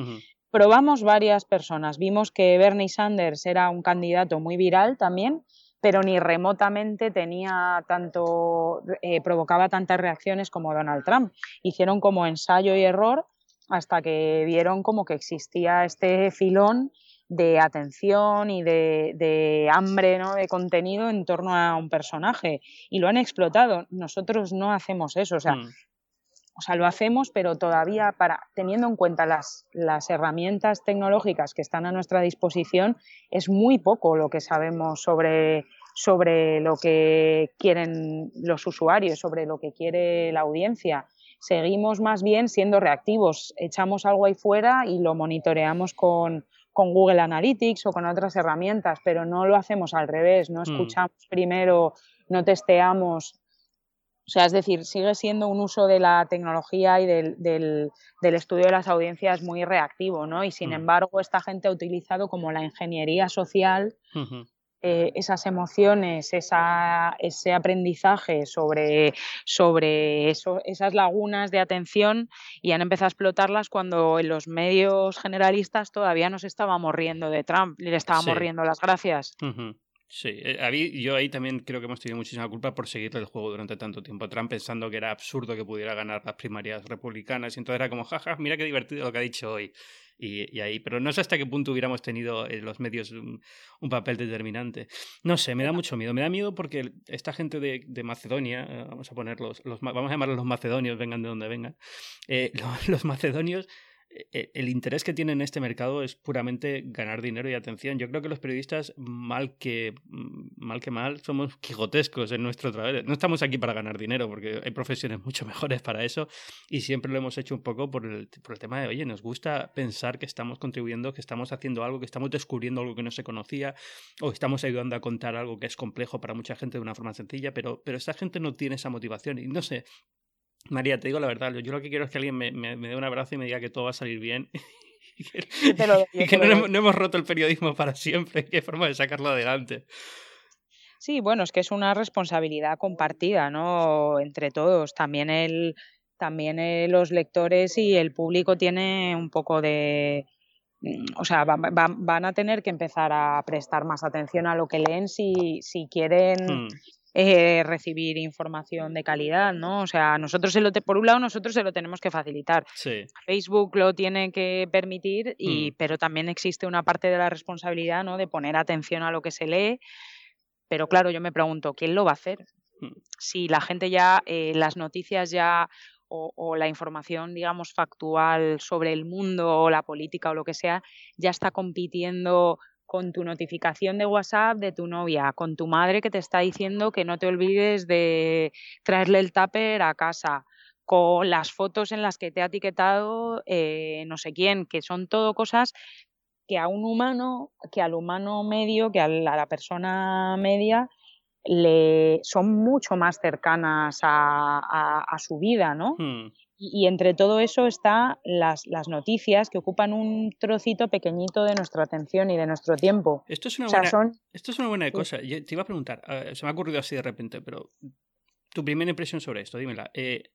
Probamos varias personas, vimos que Bernie Sanders era un candidato muy viral también pero ni remotamente tenía tanto, eh, provocaba tantas reacciones como Donald Trump. Hicieron como ensayo y error hasta que vieron como que existía este filón de atención y de, hambre ¿no? de contenido en torno a un personaje y lo han explotado. Nosotros no hacemos eso, o sea, mm. O sea, lo hacemos, pero todavía para teniendo en cuenta las, las herramientas tecnológicas que están a nuestra disposición, es muy poco lo que sabemos sobre sobre lo que quieren los usuarios, sobre lo que quiere la audiencia. Seguimos más bien siendo reactivos, echamos algo ahí fuera y lo monitoreamos con, con Google Analytics o con otras herramientas, pero no lo hacemos al revés, no mm. escuchamos primero, no testeamos. O sea, es decir, sigue siendo un uso de la tecnología y del, del, del estudio de las audiencias muy reactivo, ¿no? Y sin mm. embargo, esta gente ha utilizado como la ingeniería social eh, esas emociones, esa, ese aprendizaje sobre, sobre eso, esas lagunas de atención y han empezado a explotarlas cuando en los medios generalistas todavía nos estábamos riendo de Trump, le estábamos riendo las gracias. Sí, eh, yo ahí también creo que hemos tenido muchísima culpa por seguirle el juego durante tanto tiempo. Trump pensando que era absurdo que pudiera ganar las primarias republicanas y entonces era como, jaja, mira qué divertido lo que ha dicho hoy. Y, ahí, pero no sé hasta qué punto hubiéramos tenido en los medios un, papel determinante. No sé, me da mucho miedo. Me da miedo porque esta gente de, de Macedonia, eh, vamos a ponerlos, los, vamos a llamarlos los macedonios, vengan de donde vengan, eh, los macedonios e-, el interés que tiene en este mercado es puramente ganar dinero y atención. Yo creo que los periodistas, mal que mm, mal, que mal somos quijotescos en nuestro trabajo. No estamos aquí para ganar dinero, porque hay profesiones mucho mejores para eso, y siempre lo hemos hecho un poco por el, por el tema de, oye, nos gusta pensar que estamos contribuyendo, que estamos haciendo algo, que estamos descubriendo algo que no se conocía, o estamos ayudando a contar algo que es complejo para mucha gente de una forma sencilla, pero, pero esta gente no tiene esa motivación. Y no sé, María, te digo la verdad, yo lo que quiero es que alguien me, me, dé un abrazo y me diga que todo va a salir bien y que, no, hemos roto el periodismo para siempre, qué forma de sacarlo adelante. Sí, bueno, es que es una responsabilidad compartida, ¿no? Entre todos. También el, también los lectores y el público tiene un poco de, mm, o sea, van a tener que empezar a prestar más atención a lo que leen si, si quieren hmm. Eh, recibir información de calidad, ¿no? O sea, nosotros se lo por un lado nosotros se lo tenemos que facilitar. Facebook lo tiene que permitir y mm. pero también existe una parte de la responsabilidad, ¿no? De poner atención a lo que se lee. Pero claro, yo me pregunto, ¿quién lo va a hacer? Mm. Si la gente ya, eh, las noticias ya o, o, la información, digamos, factual sobre el mundo o la política o lo que sea, ya está compitiendo con tu notificación de WhatsApp de tu novia, con tu madre que te está diciendo que no te olvides de traerle el tupper a casa, con las fotos en las que te ha etiquetado eh, no sé quién, que son todo cosas que a un humano, que al humano medio, que a la, persona media, le son mucho más cercanas a, su vida, ¿no? Hmm. Y, entre todo eso está las, las, noticias que ocupan un trocito pequeñito de nuestra atención y de nuestro tiempo. Esto es una, buena, esto es una buena cosa. te iba a preguntar, se me ha ocurrido así de repente, pero tu primera impresión sobre esto, dímela. Eh,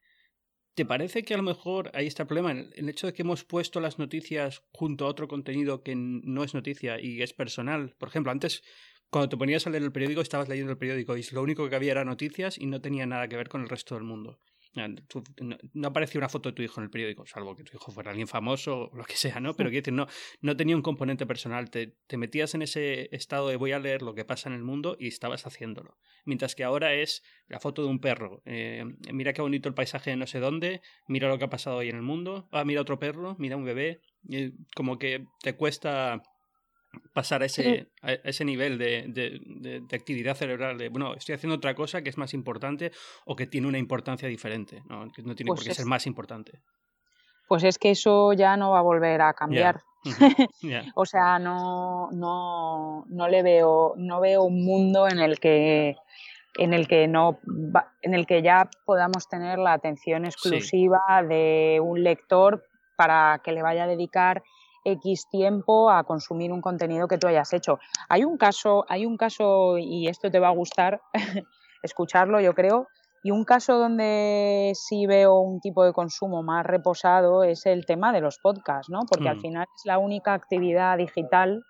¿Te parece que a lo mejor ahí está el problema? El hecho de que hemos puesto las noticias junto a otro contenido que no es noticia y es personal. Por ejemplo, antes, cuando te ponías a leer el periódico, estabas leyendo el periódico y lo único que había era noticias y no tenía nada que ver con el resto del mundo. No, aparecía una foto de tu hijo en el periódico, salvo que tu hijo fuera alguien famoso o lo que sea, ¿no? Pero quiero decir, no, no tenía un componente personal. Te, te, metías en ese estado de voy a leer lo que pasa en el mundo y estabas haciéndolo. Mientras que ahora es la foto de un perro. Eh, mira qué bonito el paisaje de no sé dónde, mira lo que ha pasado hoy en el mundo. Ah, mira otro perro, mira un bebé. como que te cuesta pasar a ese, a ese nivel de, de, de, actividad cerebral de, bueno, estoy haciendo otra cosa que es más importante o que tiene una importancia diferente, no, que no tiene por pues qué ser más importante. Pues es que eso ya no va a volver a cambiar. o sea, no, no, no le veo, no veo un mundo en el que en el que no en el que ya podamos tener la atención exclusiva de un lector para que le vaya a dedicar X tiempo a consumir un contenido que tú hayas hecho. Hay un caso, hay un caso, y esto te va a gustar escucharlo, yo creo, y un caso donde sí veo un tipo de consumo más reposado es el tema de los podcasts, ¿no? Porque al mm. final es la única actividad digital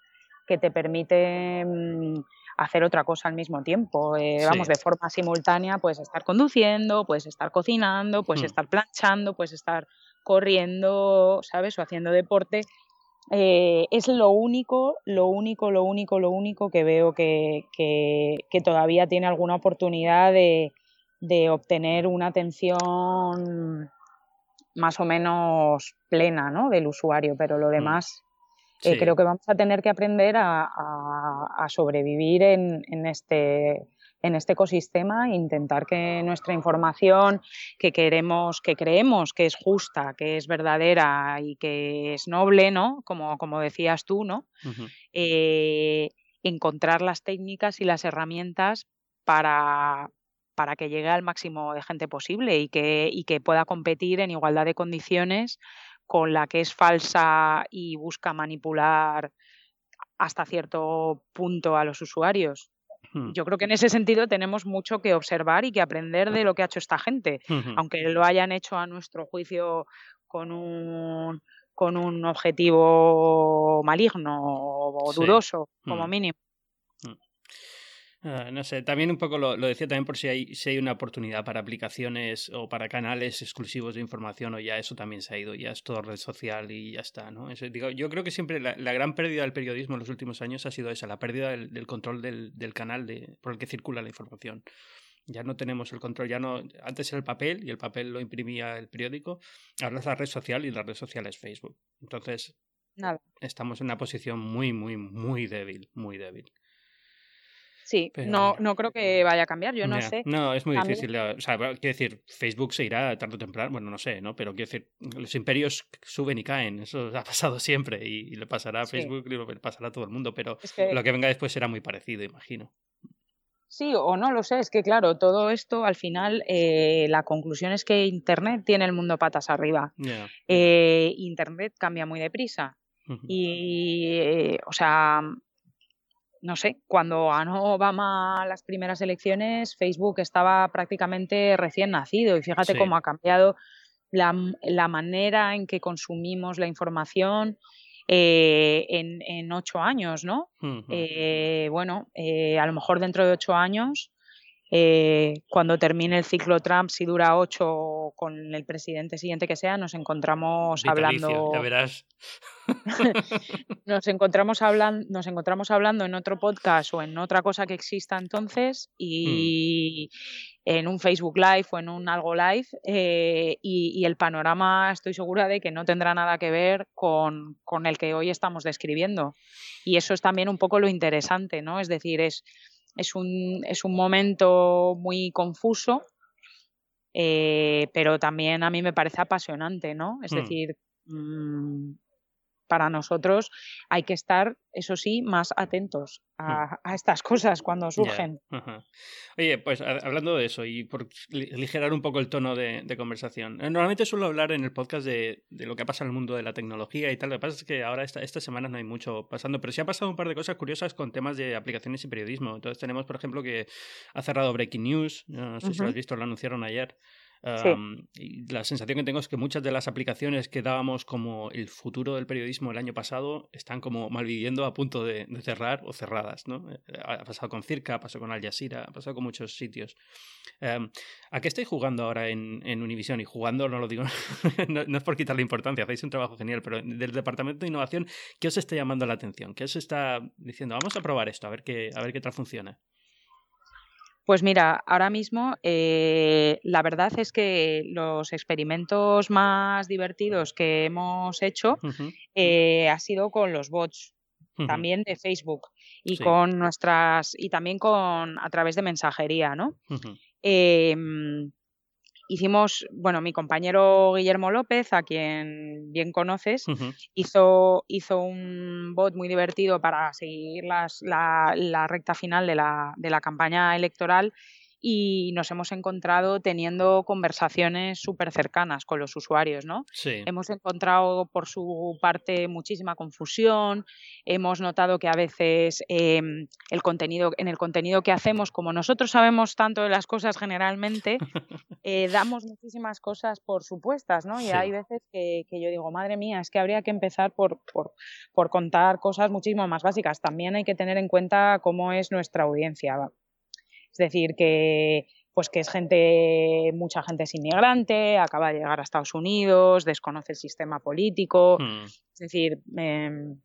que te permite mm, hacer otra cosa al mismo tiempo. Eh, vamos, de forma simultánea, puedes estar conduciendo, puedes estar cocinando, puedes mm. estar planchando, puedes estar corriendo, ¿sabes? O haciendo deporte eh, es lo único, lo único, lo único, lo único que veo que, que, todavía tiene alguna oportunidad de, de, obtener una atención más o menos plena ¿no? del usuario, pero lo mm. demás eh, creo que vamos a tener que aprender a, a, a sobrevivir en, en, este, en este ecosistema intentar que nuestra información que queremos, que creemos que es justa, que es verdadera y que es noble, ¿no? Como, como decías tú, ¿no? Eh, encontrar las técnicas y las herramientas para, para que llegue al máximo de gente posible y que, y que pueda competir en igualdad de condiciones con la que es falsa y busca manipular hasta cierto punto a los usuarios. Hmm. Yo creo que en ese sentido tenemos mucho que observar y que aprender de lo que ha hecho esta gente, aunque lo hayan hecho a nuestro juicio con un, con un objetivo maligno o dudoso, como hmm. mínimo. Ah, no sé, también un poco lo, decía también por si hay, si hay una oportunidad para aplicaciones o para canales exclusivos de información o ya eso también se ha ido, ya es todo red social y ya está, ¿no? digo, yo creo que siempre la, gran pérdida del periodismo en los últimos años ha sido esa, la pérdida del, control del, del canal de, por el que circula la información. Ya no tenemos el control, ya no. Antes era el papel y el papel lo imprimía el periódico. Ahora es la red social y la red social es Facebook. Entonces, Nada. estamos en una posición muy, muy, muy débil, muy débil. Sí, no, no creo que vaya a cambiar, yo no sé. No, es muy difícil. O sea, quiero decir, Facebook se irá tarde o temprano, bueno, no sé, ¿no? Pero quiero decir, los imperios suben y caen, eso ha pasado siempre y, le pasará a Facebook y le pasará a todo el mundo, pero lo que venga después será muy parecido, imagino. Sí, o no lo sé, es que claro, todo esto al final eh, la conclusión es que Internet tiene el mundo patas arriba. Eh, Internet cambia muy deprisa. Y, eh, o sea, no sé, cuando ganó Obama las primeras elecciones, Facebook estaba prácticamente recién nacido y fíjate cómo ha cambiado la, manera en que consumimos la información eh, en, ocho años, ¿no? Eh, bueno, eh, a lo mejor dentro de ocho años eh, cuando termine el ciclo Trump, si dura ocho con el presidente siguiente que sea, nos encontramos hablando. Ya verás. nos encontramos hablando, nos encontramos hablando en otro podcast o en otra cosa que exista entonces y hmm. en un Facebook Live o en un algo live eh, y, el panorama estoy segura de que no tendrá nada que ver con, con el que hoy estamos describiendo. Y eso es también un poco lo interesante, ¿no? Es decir, es es un, es un momento muy confuso, eh, pero también a mí me parece apasionante, ¿no? Es hmm. decir, mm, para nosotros hay que estar, eso sí, más atentos a, hmm. estas cosas cuando surgen. Oye, pues hablando de eso y por aligerar un poco el tono de, conversación, eh, normalmente suelo hablar en el podcast de, lo que pasa en el mundo de la tecnología y tal. Lo que pasa es que ahora esta, estas semanas no hay mucho pasando, pero sí ha pasado un par de cosas curiosas con temas de aplicaciones y periodismo. Entonces tenemos, por ejemplo, que ha cerrado Breaking News, no sé si lo has visto, lo anunciaron ayer y la sensación que tengo es que muchas de las aplicaciones que dábamos como el futuro del periodismo el año pasado están como malviviendo a punto de, cerrar o cerradas. ¿no? Eh, ha pasado con Circa, ha pasado con Al Jazeera, ha pasado con muchos sitios. ¿A qué estáis jugando ahora en, en Univision? Y jugando, no lo digo, no, es por quitarle importancia, hacéis un trabajo genial, pero del Departamento de Innovación, ¿qué os está llamando la atención? ¿Qué os está diciendo? Vamos a probar esto, a ver qué, a ver qué tal funciona. Pues mira, ahora mismo eh, la verdad es que los experimentos más divertidos que hemos hecho eh, ha sido con los bots, también de Facebook y con nuestras y también con a través de mensajería, ¿no? Hicimos, bueno, mi compañero Guillermo López, a quien bien conoces, hizo, hizo un bot muy divertido para seguir las, la, la, recta final de la, de la campaña electoral y nos hemos encontrado teniendo conversaciones súper cercanas con los usuarios, ¿no? Sí. Hemos encontrado por su parte muchísima confusión, hemos notado que a veces em, el contenido, en el contenido que hacemos, como nosotros sabemos tanto de las cosas generalmente, eh, damos muchísimas cosas por supuestas, ¿no? Y hay veces que, que, yo digo, madre mía, es que habría que empezar por, por, por contar cosas muchísimo más básicas. También hay que tener en cuenta cómo es nuestra audiencia. Es decir, que pues que es gente, mucha gente es inmigrante, acaba de llegar a Estados Unidos, desconoce el sistema político, hmm. es decir, em,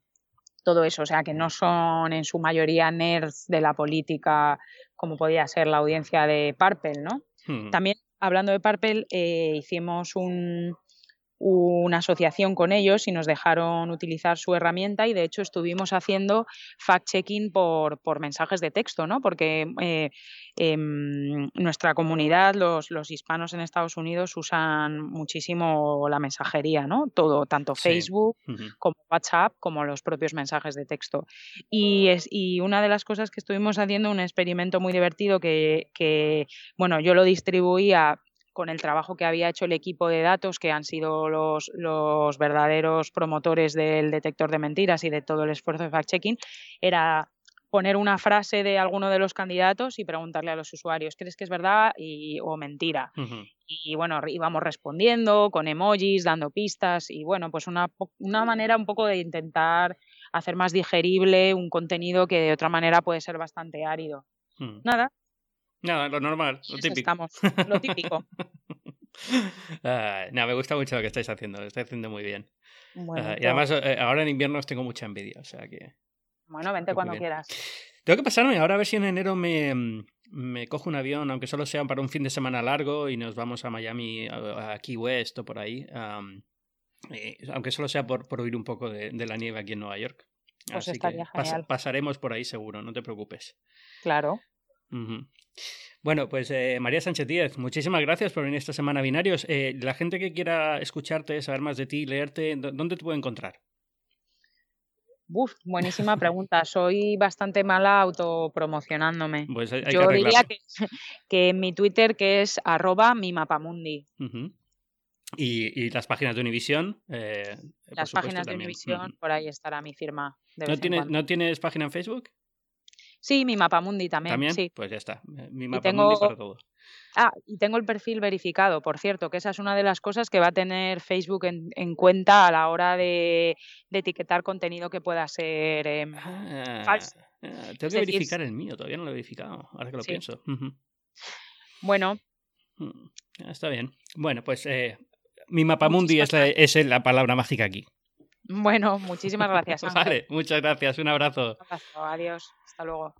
todo eso, o sea, que no son en su mayoría nerds de la política como podía ser la audiencia de Purple, ¿no? Hmm. También, hablando de Purple, eh, hicimos un, una asociación con ellos y nos dejaron utilizar su herramienta y de hecho estuvimos haciendo fact-checking por, por, mensajes de texto, ¿no? Porque eh, em, nuestra comunidad, los, los, hispanos en Estados Unidos usan muchísimo la mensajería, ¿no? Todo, tanto Facebook como WhatsApp, como los propios mensajes de texto. Y, es, y una de las cosas que estuvimos haciendo, un experimento muy divertido que, que bueno, yo lo distribuía con el trabajo que había hecho el equipo de datos, que han sido los, los verdaderos promotores del detector de mentiras y de todo el esfuerzo de fact-checking, era poner una frase de alguno de los candidatos y preguntarle a los usuarios, ¿crees que es verdad y, o mentira? Y bueno, íbamos respondiendo con emojis, dando pistas y bueno, pues una, una manera un poco de intentar hacer más digerible un contenido que de otra manera puede ser bastante árido. Hmm. Nada, Nada, lo normal, lo típico. Estamos, lo típico. no, me gusta mucho lo que estáis haciendo, lo estáis haciendo muy bien. Ah, y además, eh, ahora en invierno os tengo mucha envidia, o sea que. Bueno, vente cuando quieras. Tengo que pasarme, ahora a ver si en enero me, me cojo un avión, aunque solo sea para un fin de semana largo, y nos vamos a Miami, a, Key West o por ahí. Eh, aunque solo sea por, por oír un poco de, la nieve aquí en Nueva York. Pues Así que pasaremos por ahí seguro, no te preocupes. Claro. Bueno, pues eh, María Sánchez Díez, muchísimas gracias por venir esta semana a Binarios. Eh, la gente que quiera escucharte, saber más de ti, leerte, ¿dónde te puede encontrar? Uf, buenísima pregunta. Soy bastante mala autopromocionándome. Pues Yo diría que, en mi Twitter, que es arroba mi mapamundi. ¿Y, las páginas de Univision. Eh, las páginas de Univision, por ahí estará mi firma. ¿No, tienes, ¿No tienes página en Facebook? Sí, mi Mapamundi también. ¿También? Sí. Pues ya está. Mi Mapamundi para todo. Ah, y tengo el perfil verificado, por cierto, que esa es una de las cosas que va a tener Facebook en, cuenta a la hora de, etiquetar contenido que pueda ser ah, falso. Ah, tengo que verificar el mío, todavía no lo he verificado, ahora que lo pienso. Bueno. Mm, está bien. Bueno, pues eh, mi Mapamundi es es la palabra mágica aquí. Bueno, muchísimas gracias. vale, muchas gracias. Un abrazo. Un abrazo. Adiós. Hasta luego.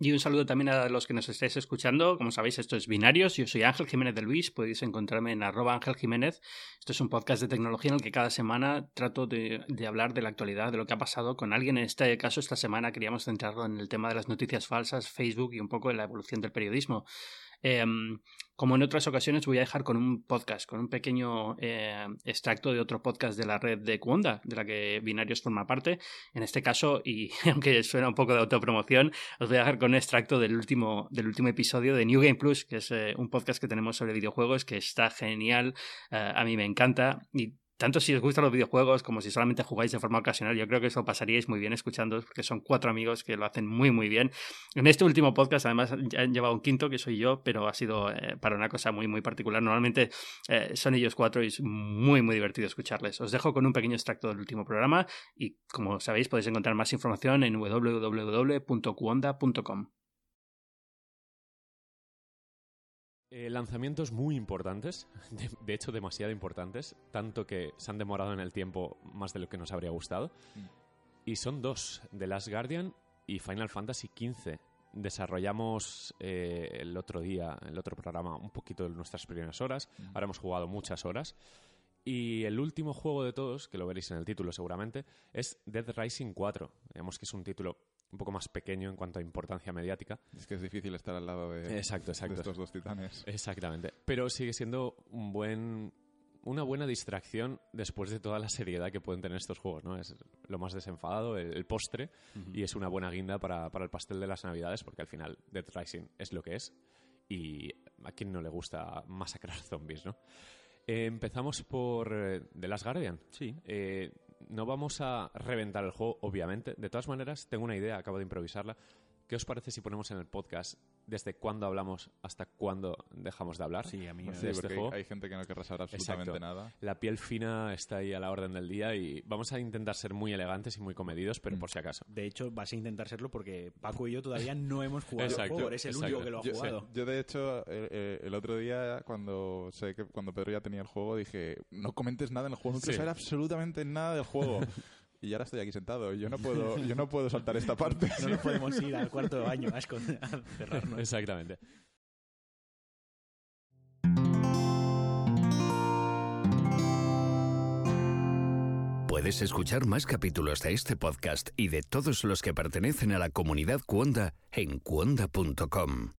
Y un saludo también a los que nos estéis escuchando. Como sabéis, esto es Binarios. Yo soy Ángel Jiménez de Luis. Podéis encontrarme en arroba Ángel Jiménez. Esto es un podcast de tecnología en el que cada semana trato de, de, hablar de la actualidad, de lo que ha pasado con alguien. En este caso, esta semana queríamos centrarlo en el tema de las noticias falsas, Facebook y un poco en la evolución del periodismo. Em, como en otras ocasiones, voy a dejar con un podcast, con un pequeño eh, extracto de otro podcast de la red de Kwanda, de la que Binarios forma parte. En este caso, y aunque suena un poco de autopromoción, os voy a dejar con un extracto del último, del último episodio de New Game Plus, que es eh, un podcast que tenemos sobre videojuegos que está genial. Eh, a mí me encanta. Y tanto si os gustan los videojuegos como si solamente jugáis de forma ocasional, yo creo que eso pasaríais muy bien escuchando, porque son cuatro amigos que lo hacen muy, muy bien. En este último podcast, además, han llevado un quinto, que soy yo, pero ha sido eh, para una cosa muy, muy particular. Normalmente eh, son ellos cuatro y es muy, muy divertido escucharles. Os dejo con un pequeño extracto del último programa y, como sabéis, podéis encontrar más información en www.cuonda.com. Eh, lanzamientos muy importantes, de, hecho demasiado importantes, tanto que se han demorado en el tiempo más de lo que nos habría gustado. Mm. Y son dos, The Last Guardian y Final Fantasy XV. Desarrollamos eh, el otro día, el otro programa, un poquito de nuestras primeras horas. Mm. Ahora hemos jugado muchas horas. Y el último juego de todos, que lo veréis en el título seguramente, es Dead Rising 4. Digamos que es un título un poco más pequeño en cuanto a importancia mediática. Es que es difícil estar al lado de, exacto, exacto. estos dos titanes. Exactamente. Pero sigue siendo un buen, una buena distracción después de toda la seriedad que pueden tener estos juegos. ¿no? Es lo más desenfadado, el, postre, y es una buena guinda para, para, el pastel de las navidades, porque al final Dead Rising es lo que es. Y a quien no le gusta masacrar zombies, ¿no? Eh, empezamos por eh, The Last Guardian. Sí. Eh, no vamos a reventar el juego, obviamente. De todas maneras, tengo una idea, acabo de improvisarla. ¿Qué os parece si ponemos en el podcast desde cuándo hablamos hasta cuándo dejamos de hablar. Sí, a mí sí, este juego. Hay gente que no querrá saber absolutamente nada. La piel fina está ahí a la orden del día y vamos a intentar ser muy elegantes y muy comedidos, pero mm. por si acaso. De hecho, vas a intentar serlo porque Paco y yo todavía no hemos jugado el juego. Eres el único que lo ha jugado. Yo, de hecho, el otro día, cuando sé que cuando Pedro ya tenía el juego, dije: No comentes nada en el juego, no quiero saber absolutamente nada del juego. y ahora estoy aquí sentado. Yo no puedo, yo no puedo saltar esta parte. No nos podemos ir al cuarto de baño a, cerrarnos. Exactamente. Puedes escuchar más capítulos de este podcast y de todos los que pertenecen a la comunidad Cuonda en cuonda.com.